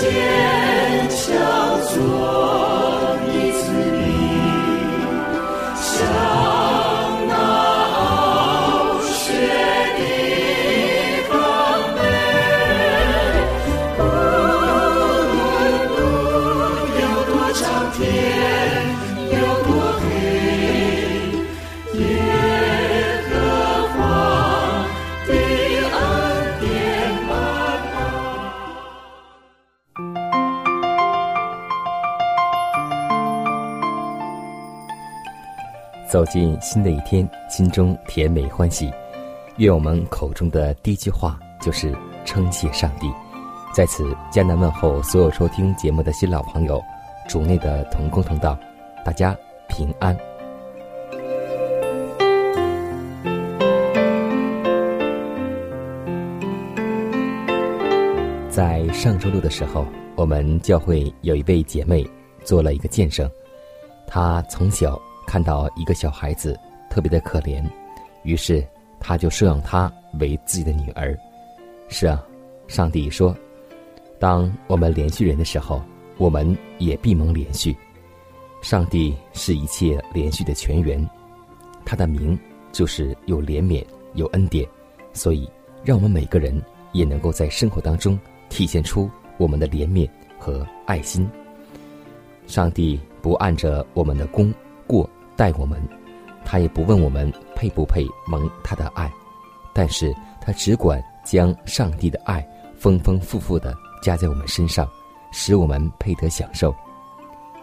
走进新的一天，心中甜美欢喜。愿我们口中的第一句话就是称谢上帝。在此，艰难问候所有收听节目的新老朋友，主内的同工同道，大家平安。在上周六的时候，我们教会有一位姐妹做了一个见证，她从小。看到一个小孩子特别的可怜，于是他就收养他为自己的女儿。是啊，上帝说：“当我们连续人的时候，我们也必蒙连续。”上帝是一切连续的泉源，他的名就是有怜悯、有恩典，所以让我们每个人也能够在生活当中体现出我们的怜悯和爱心。上帝不按着我们的功过。待我们，他也不问我们配不配蒙他的爱，但是他只管将上帝的爱丰丰富富的加在我们身上，使我们配得享受。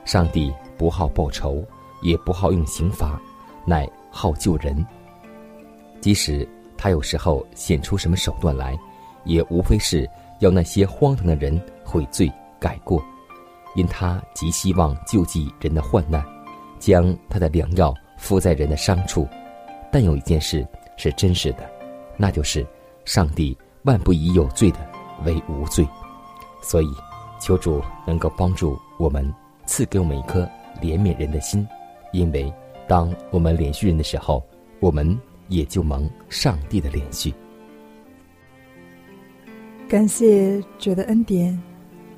上帝不好报仇，也不好用刑罚，乃好救人。即使他有时候显出什么手段来，也无非是要那些荒唐的人悔罪改过，因他极希望救济人的患难。将他的良药敷在人的伤处，但有一件事是真实的，那就是上帝万不以有罪的为无罪。所以，求主能够帮助我们，赐给我们一颗怜悯人的心，因为当我们连续人的时候，我们也就蒙上帝的连续。感谢主的恩典，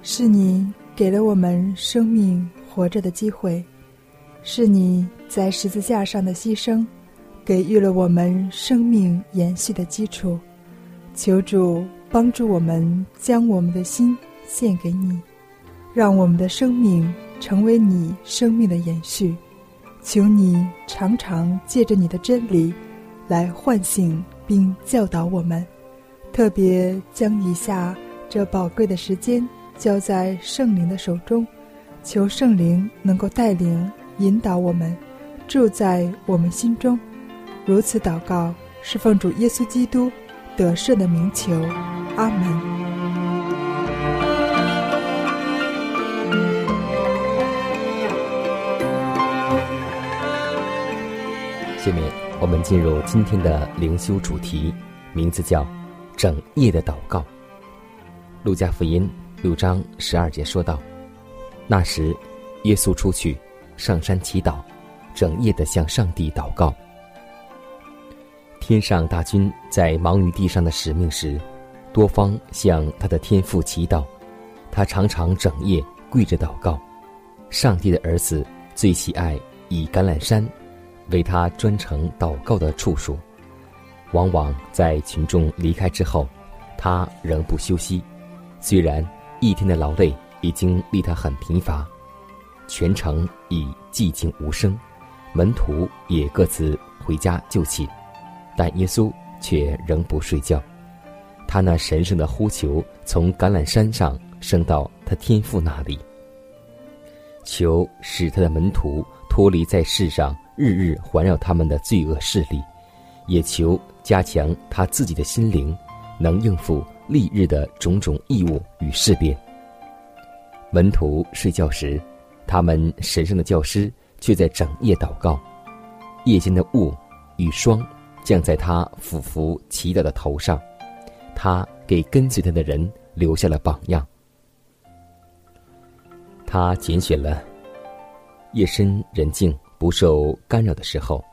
是你给了我们生命活着的机会。是你在十字架上的牺牲，给予了我们生命延续的基础。求主帮助我们将我们的心献给你，让我们的生命成为你生命的延续。求你常常借着你的真理来唤醒并教导我们，特别将以下这宝贵的时间交在圣灵的手中，求圣灵能够带领。引导我们，住在我们心中。如此祷告，是奉主耶稣基督得胜的名求。阿门。下面我们进入今天的灵修主题，名字叫“整夜的祷告”。路加福音六章十二节说道：“那时，耶稣出去。”上山祈祷，整夜的向上帝祷告。天上大军在忙于地上的使命时，多方向他的天父祈祷。他常常整夜跪着祷告。上帝的儿子最喜爱以橄榄山为他专程祷告的处所。往往在群众离开之后，他仍不休息。虽然一天的劳累已经令他很疲乏。全城已寂静无声，门徒也各自回家就寝，但耶稣却仍不睡觉。他那神圣的呼求从橄榄山上升到他天父那里。求使他的门徒脱离在世上日日环绕他们的罪恶势力，也求加强他自己的心灵，能应付历日的种种义务与事变。门徒睡觉时，他们神圣的教师却在整夜祷告。夜间的雾与霜降在他俯伏祈祷的头上，他给跟随他的人留下了榜样。他拣选了夜深人静、不受干扰的时候，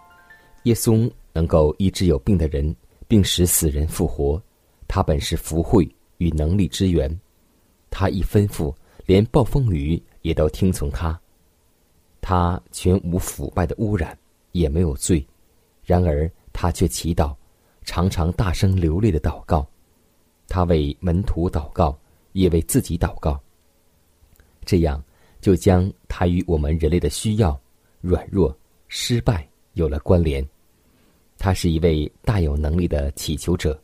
耶稣能够医治有病的人，并使死人复活。他本是福慧与能力之源，他一吩咐。连暴风雨也都听从他，他全无腐败的污染，也没有罪。然而他却祈祷，常常大声流泪的祷告。他为门徒祷告，也为自己祷告。这样就将他与我们人类的需要、软弱、失败有了关联。他是一位大有能力的祈求者，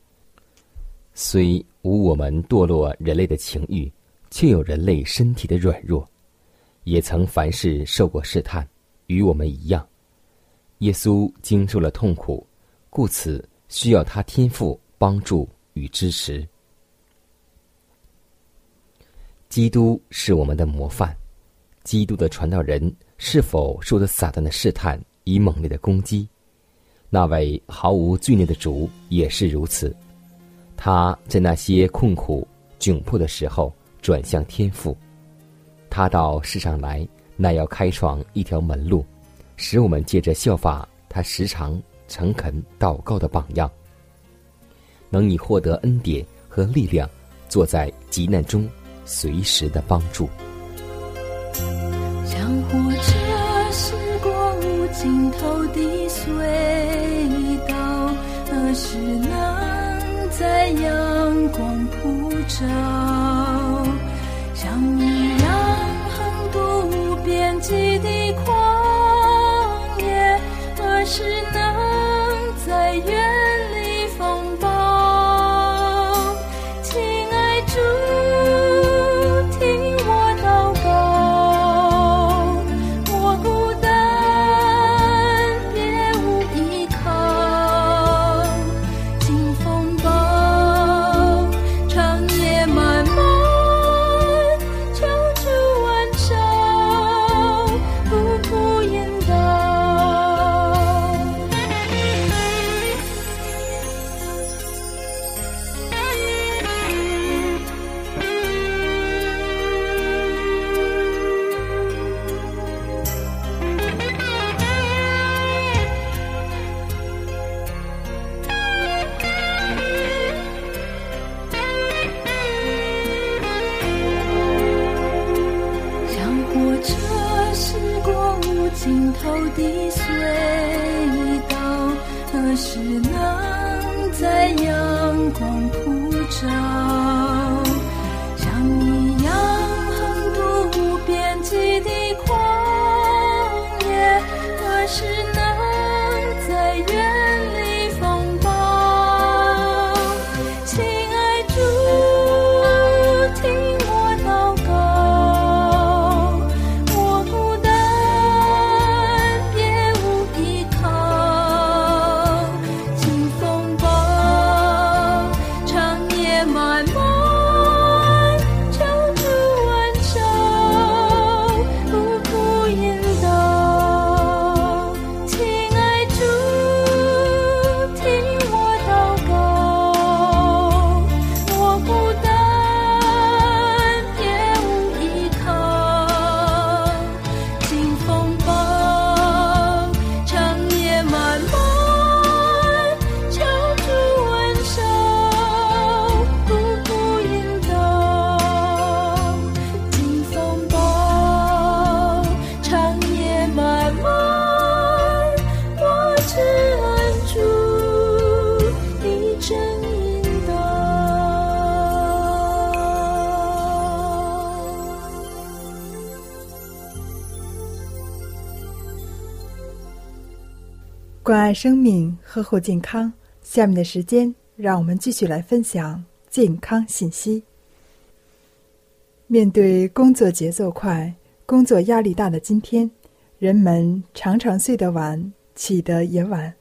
虽无我们堕落人类的情欲。却有人类身体的软弱，也曾凡事受过试探，与我们一样。耶稣经受了痛苦，故此需要他天赋帮助与支持。基督是我们的模范，基督的传道人是否受到撒旦的试探以猛烈的攻击？那位毫无罪孽的主也是如此。他在那些困苦窘迫的时候。转向天赋，他到世上来，那要开创一条门路，使我们借着效法他时常诚恳祷告的榜样，能以获得恩典和力量，坐在急难中随时的帮助。像火车驶过无尽头的隧道，何时能在阳光普照？关爱生命，呵护健康。下面的时间，让我们继续来分享健康信息。面对工作节奏快、工作压力大的今天，人们常常睡得晚，起得也晚。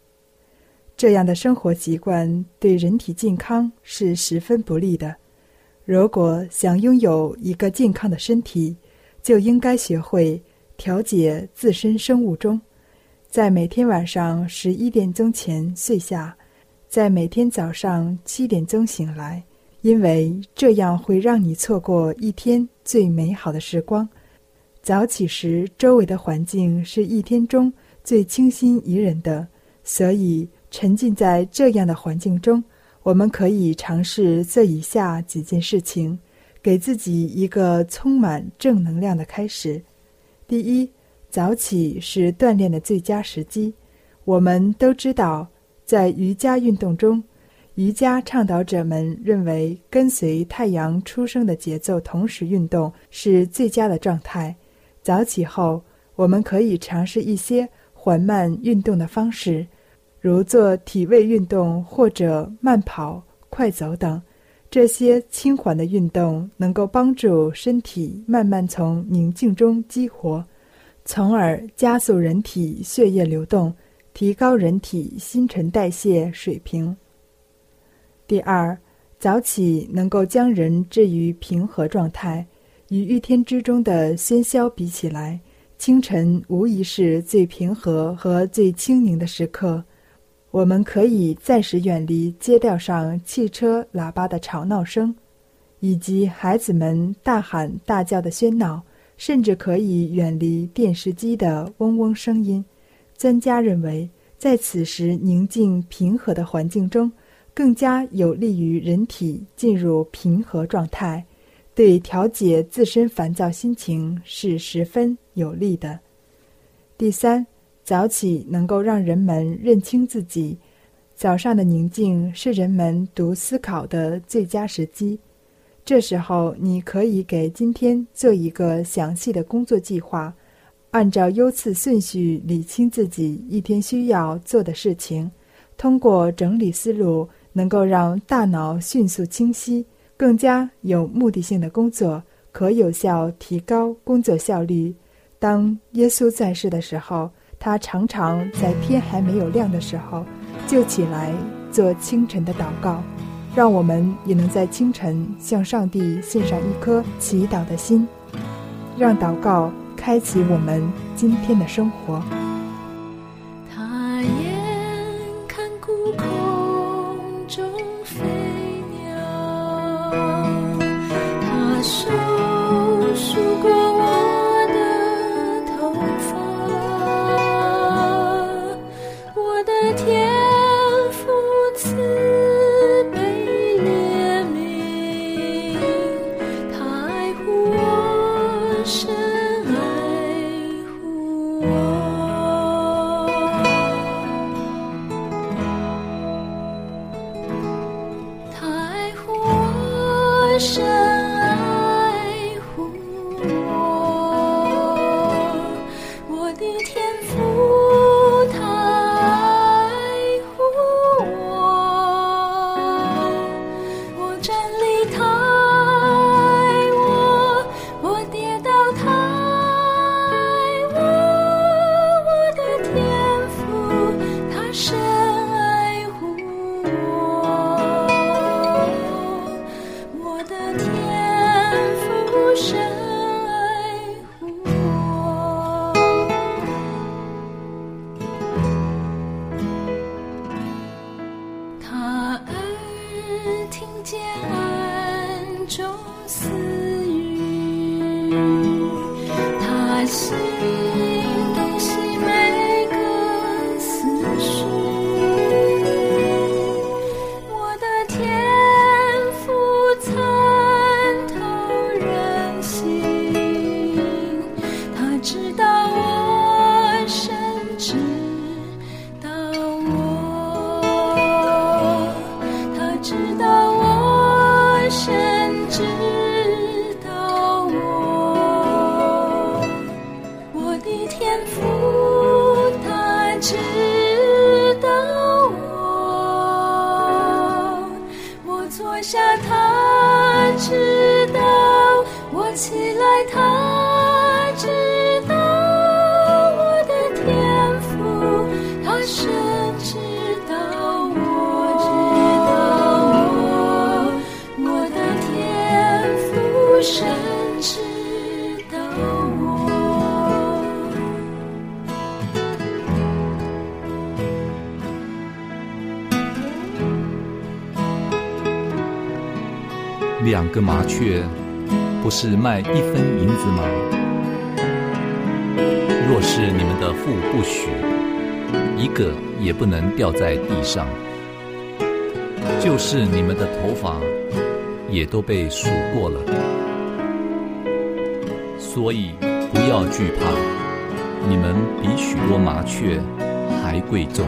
这样的生活习惯对人体健康是十分不利的。如果想拥有一个健康的身体，就应该学会调节自身生物钟，在每天晚上十一点钟前睡下，在每天早上七点钟醒来，因为这样会让你错过一天最美好的时光。早起时，周围的环境是一天中最清新宜人的，所以。沉浸在这样的环境中，我们可以尝试这以下几件事情，给自己一个充满正能量的开始。第一，早起是锻炼的最佳时机。我们都知道，在瑜伽运动中，瑜伽倡导者们认为跟随太阳出生的节奏同时运动是最佳的状态。早起后，我们可以尝试一些缓慢运动的方式。如做体位运动或者慢跑、快走等，这些轻缓的运动能够帮助身体慢慢从宁静中激活，从而加速人体血液流动，提高人体新陈代谢水平。第二，早起能够将人置于平和状态，与一天之中的喧嚣比起来，清晨无疑是最平和和最清宁的时刻。我们可以暂时远离街道上汽车喇叭的吵闹声，以及孩子们大喊大叫的喧闹，甚至可以远离电视机的嗡嗡声音。专家认为，在此时宁静平和的环境中，更加有利于人体进入平和状态，对调节自身烦躁心情是十分有利的。第三。早起能够让人们认清自己。早上的宁静是人们读思考的最佳时机。这时候，你可以给今天做一个详细的工作计划，按照优次顺序理清自己一天需要做的事情。通过整理思路，能够让大脑迅速清晰，更加有目的性的工作，可有效提高工作效率。当耶稣在世的时候。他常常在天还没有亮的时候就起来做清晨的祷告，让我们也能在清晨向上帝献上一颗祈祷的心，让祷告开启我们今天的生活。心都是美个麻雀不是卖一分银子吗？若是你们的父不许，一个也不能掉在地上。就是你们的头发也都被数过了，所以不要惧怕，你们比许多麻雀还贵重。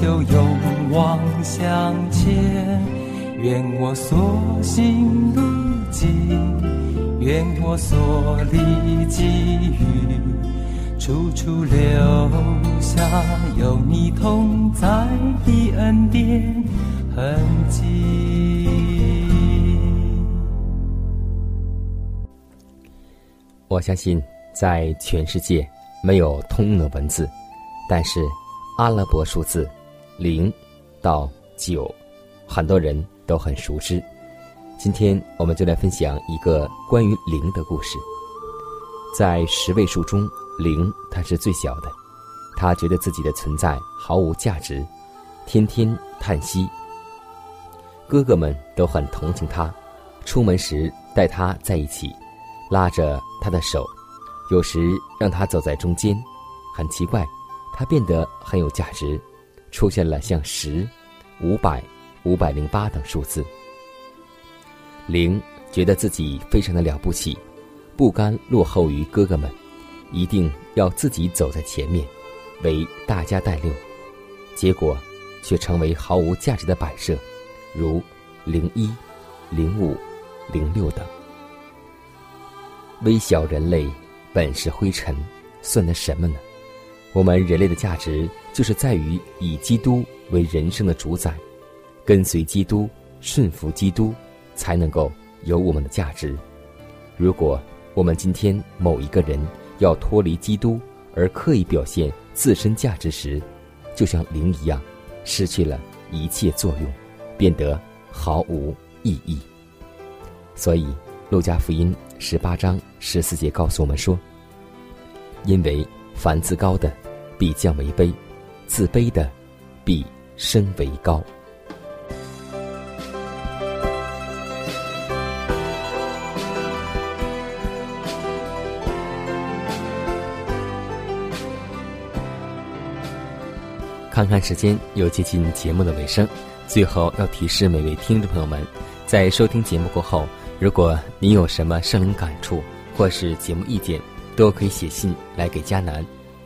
就勇往向前。愿我所行路径，愿我所历际遇，处处留下有你同在的恩典痕迹。我相信，在全世界没有通用的文字，但是阿拉伯数字零到九，很多人。都很熟知。今天我们就来分享一个关于零的故事。在十位数中，零它是最小的。他觉得自己的存在毫无价值，天天叹息。哥哥们都很同情他，出门时带他在一起，拉着他的手，有时让他走在中间。很奇怪，他变得很有价值，出现了像十、五百。五百零八等数字，零觉得自己非常的了不起，不甘落后于哥哥们，一定要自己走在前面，为大家带路。结果却成为毫无价值的摆设，如零一、零五、零六等。微小人类本是灰尘，算得什么呢？我们人类的价值就是在于以基督为人生的主宰。跟随基督，顺服基督，才能够有我们的价值。如果我们今天某一个人要脱离基督而刻意表现自身价值时，就像灵一样，失去了一切作用，变得毫无意义。所以，《路加福音》十八章十四节告诉我们说：“因为凡自高的，必降为卑；自卑的，必升为高。”看看时间，又接近节目的尾声。最后要提示每位听众朋友们，在收听节目过后，如果您有什么生灵感触或是节目意见，都可以写信来给佳楠，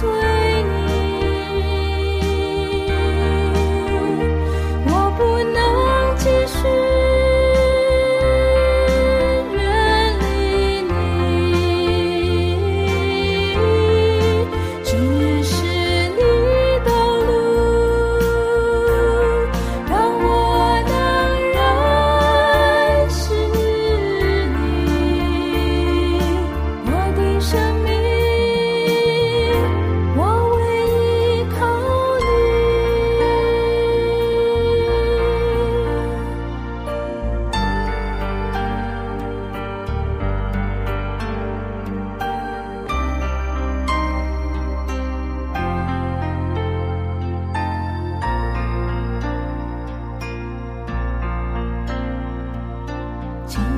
sweet.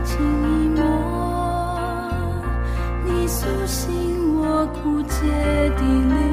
情一抹，你苏醒，我枯竭的泪。